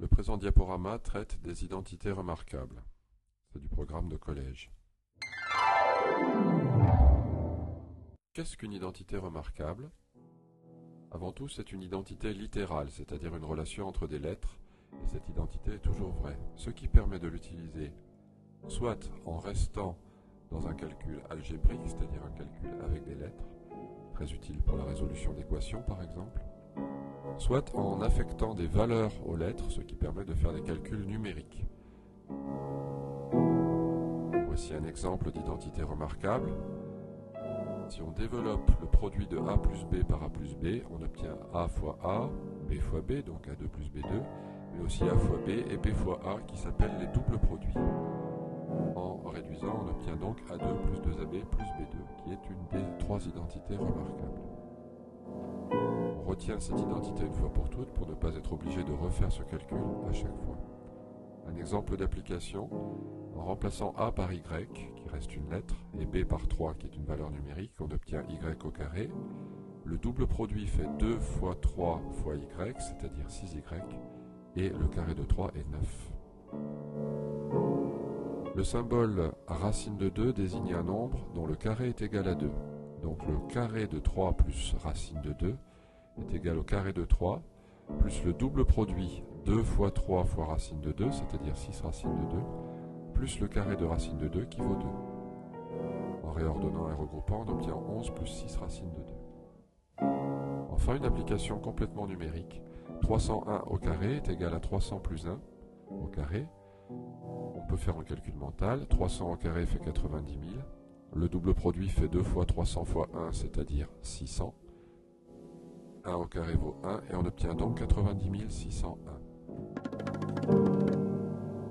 Le présent diaporama traite des identités remarquables. C'est du programme de collège. Qu'est-ce qu'une identité remarquable? Avant tout, c'est une identité littérale, c'est-à-dire une relation entre des lettres, et cette identité est toujours vraie, ce qui permet de l'utiliser soit en restant dans un calcul algébrique, c'est-à-dire un calcul avec des lettres, très utile pour la résolution d'équations par exemple, soit en affectant des valeurs aux lettres, ce qui permet de faire des calculs numériques. Voici un exemple d'identité remarquable. Si on développe le produit de A plus B par A plus B, on obtient A fois A, B fois B, donc A2 plus B2, mais aussi A fois B et B fois A qui s'appellent les doubles produits. En réduisant, on obtient donc A2 plus 2AB plus B2, qui est une des trois identités remarquables. On retient cette identité une fois pour toutes pour ne pas être obligé de refaire ce calcul à chaque fois. Un exemple d'application, en remplaçant A par Y, qui reste une lettre, et B par 3, qui est une valeur numérique, on obtient Y au carré. Le double produit fait 2 fois 3 fois Y, c'est-à-dire 6Y, et le carré de 3 est 9. Le symbole racine de 2 désigne un nombre dont le carré est égal à 2. Donc le carré de 3 plus racine de 2 est égal au carré de 3, plus le double produit 2 fois 3 fois racine de 2, c'est-à-dire 6 racines de 2, plus le carré de racine de 2 qui vaut 2. En réordonnant et regroupant, on obtient 11 plus 6 racines de 2. Enfin, une application complètement numérique. 301 au carré est égal à 300 plus 1 au carré. On peut faire un calcul mental. 300 au carré fait 90 000. Le double produit fait 2 fois 300 fois 1, c'est-à-dire 600. 1 au carré vaut 1 et on obtient donc 90 601.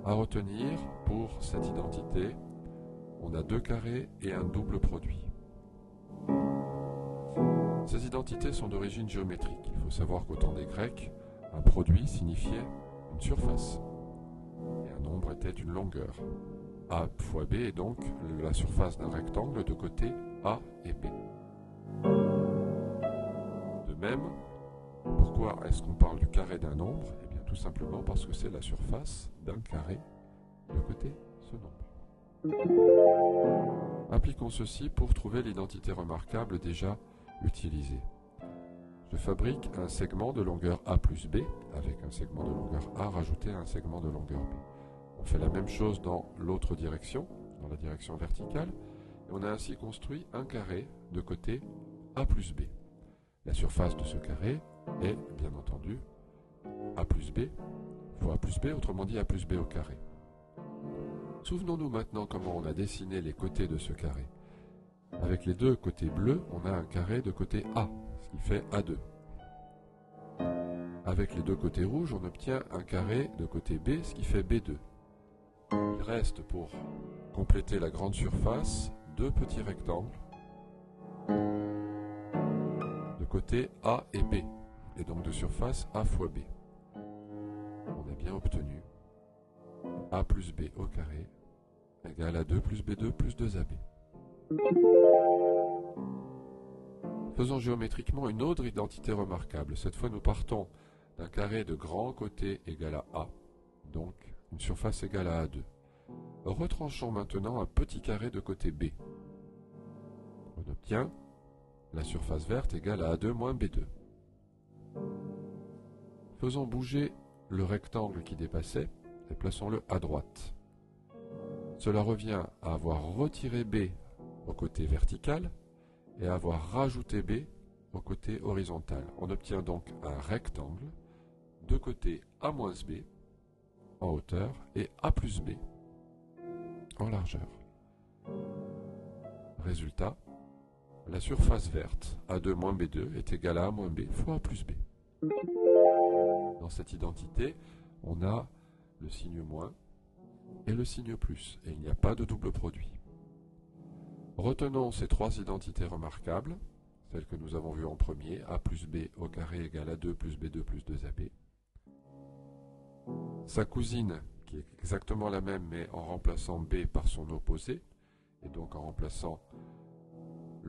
À retenir, pour cette identité, on a deux carrés et un double produit. Ces identités sont d'origine géométrique. Il faut savoir qu'au temps des Grecs, un produit signifiait une surface et un nombre était une longueur. A fois B est donc la surface d'un rectangle de côté A et B. Même, pourquoi est-ce qu'on parle du carré d'un nombre? Eh bien tout simplement parce que c'est la surface d'un carré de côté ce nombre. Appliquons ceci pour trouver l'identité remarquable déjà utilisée. Je fabrique un segment de longueur A plus B avec un segment de longueur A rajouté à un segment de longueur B. On fait la même chose dans l'autre direction, dans la direction verticale, et on a ainsi construit un carré de côté A plus B. La surface de ce carré est, bien entendu, A plus B fois A plus B, autrement dit A plus B au carré. Souvenons-nous maintenant comment on a dessiné les côtés de ce carré. Avec les deux côtés bleus, on a un carré de côté A, ce qui fait A2. Avec les deux côtés rouges, on obtient un carré de côté B, ce qui fait B2. Il reste pour compléter la grande surface deux petits rectangles A et B, et donc de surface A fois B. On a bien obtenu A plus B au carré égale à 2 plus B2 plus 2AB. Faisons géométriquement une autre identité remarquable. Cette fois, nous partons d'un carré de grand côté égal à A, donc une surface égale à A2. Retranchons maintenant un petit carré de côté B. On obtient la surface verte égale à A2 moins B2. Faisons bouger le rectangle qui dépassait et plaçons-le à droite. Cela revient à avoir retiré B au côté vertical et à avoir rajouté B au côté horizontal. On obtient donc un rectangle de côté A moins B en hauteur et A plus B en largeur. Résultat, la surface verte A2 moins B2 est égale à A moins B fois A plus B. Dans cette identité, on a le signe moins et le signe plus, et il n'y a pas de double produit. Retenons ces trois identités remarquables, celles que nous avons vues en premier, A plus B au carré égale à 2 plus B2 plus 2AB. Sa cousine, qui est exactement la même, mais en remplaçant B par son opposé, et donc en remplaçant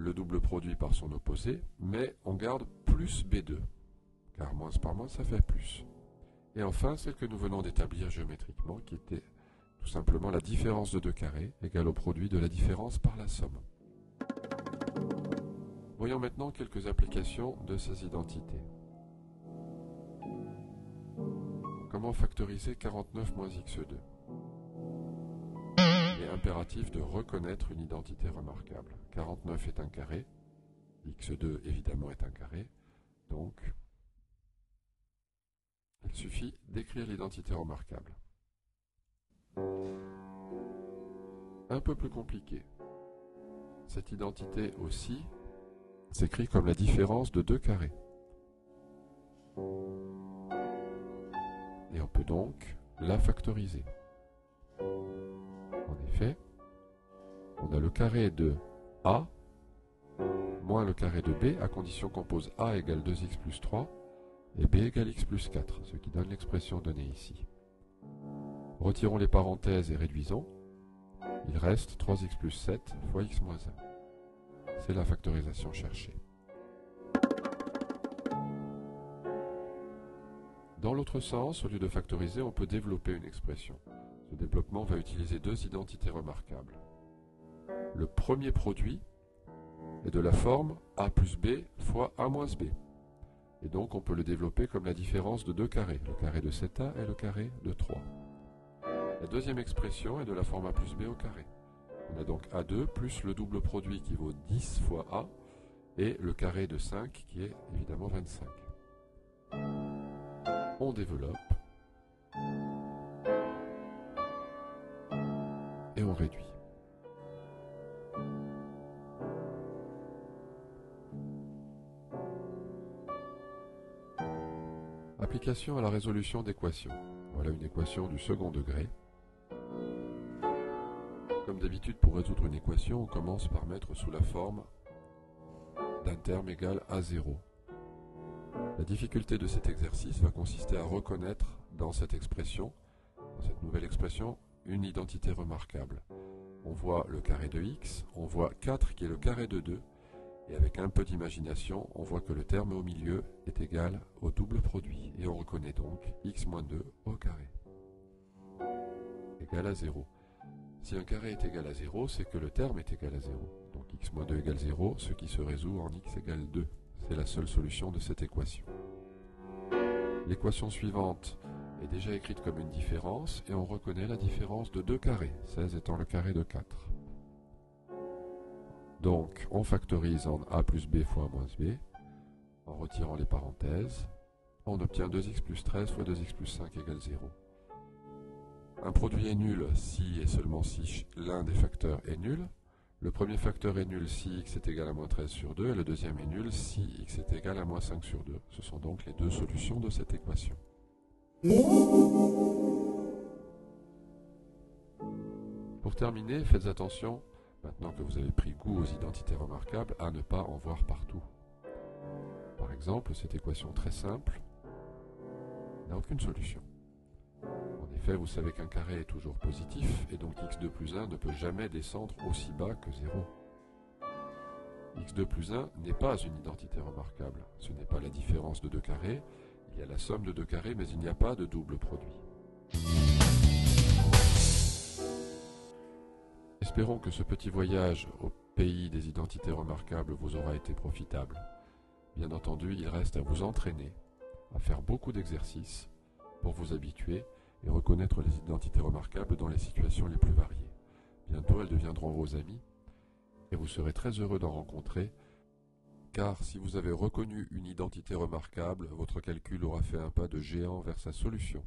le double produit par son opposé, mais on garde plus B2, car moins par moins ça fait plus. Et enfin, celle que nous venons d'établir géométriquement, qui était tout simplement la différence de deux carrés égale au produit de la différence par la somme. Voyons maintenant quelques applications de ces identités. Comment factoriser 49 moins x2 Il est impératif de reconnaître une identité remarquable. 49 est un carré, x2 évidemment est un carré, donc il suffit d'écrire l'identité remarquable. Un peu plus compliqué. Cette identité aussi s'écrit comme la différence de deux carrés. Et on peut donc la factoriser. On a le carré de A moins le carré de B à condition qu'on pose A égale 2x plus 3 et B égale x plus 4, ce qui donne l'expression donnée ici. Retirons les parenthèses et réduisons. Il reste 3x plus 7 fois x moins 1. C'est la factorisation cherchée. Dans l'autre sens, au lieu de factoriser, on peut développer une expression. Ce développement va utiliser deux identités remarquables. Le premier produit est de la forme a plus b fois a moins b. Et donc on peut le développer comme la différence de deux carrés, le carré de 7a et le carré de 3. La deuxième expression est de la forme a plus b au carré. On a donc a2 plus le double produit qui vaut 10 fois a et le carré de 5 qui est évidemment 25. On développe Application à la résolution d'équations. Voilà une équation du second degré. Comme d'habitude, pour résoudre une équation, on commence par mettre sous la forme d'un terme égal à 0. La difficulté de cet exercice va consister à reconnaître dans cette expression, dans cette nouvelle expression, une identité remarquable. On voit le carré de x, on voit 4 qui est le carré de 2, et avec un peu d'imagination, on voit que le terme au milieu est égal au double produit, et on reconnaît donc x moins 2 au carré, égal à 0. Si un carré est égal à 0, c'est que le terme est égal à 0. Donc x moins 2 égale 0, ce qui se résout en x égale 2. C'est la seule solution de cette équation. L'équation suivante est déjà écrite comme une différence et on reconnaît la différence de deux carrés, 16 étant le carré de 4. Donc on factorise en a plus b fois a moins b, en retirant les parenthèses, on obtient 2x plus 13 fois 2x plus 5 égale 0. Un produit est nul si et seulement si l'un des facteurs est nul. Le premier facteur est nul si x est égal à moins 13 sur 2 et le deuxième est nul si x est égal à moins 5 sur 2. Ce sont donc les deux solutions de cette équation. Pour terminer, faites attention, maintenant que vous avez pris goût aux identités remarquables, à ne pas en voir partout. Par exemple, cette équation très simple n'a aucune solution. En effet, vous savez qu'un carré est toujours positif, et donc x2 plus 1 ne peut jamais descendre aussi bas que 0. x2 plus 1 n'est pas une identité remarquable. Ce n'est pas la différence de deux carrés, il y a la somme de deux carrés, mais il n'y a pas de double produit. Espérons que ce petit voyage au pays des identités remarquables vous aura été profitable. Bien entendu, il reste à vous entraîner, à faire beaucoup d'exercices pour vous habituer et reconnaître les identités remarquables dans les situations les plus variées. Bientôt, elles deviendront vos amis et vous serez très heureux d'en rencontrer car si vous avez reconnu une identité remarquable, votre calcul aura fait un pas de géant vers sa solution.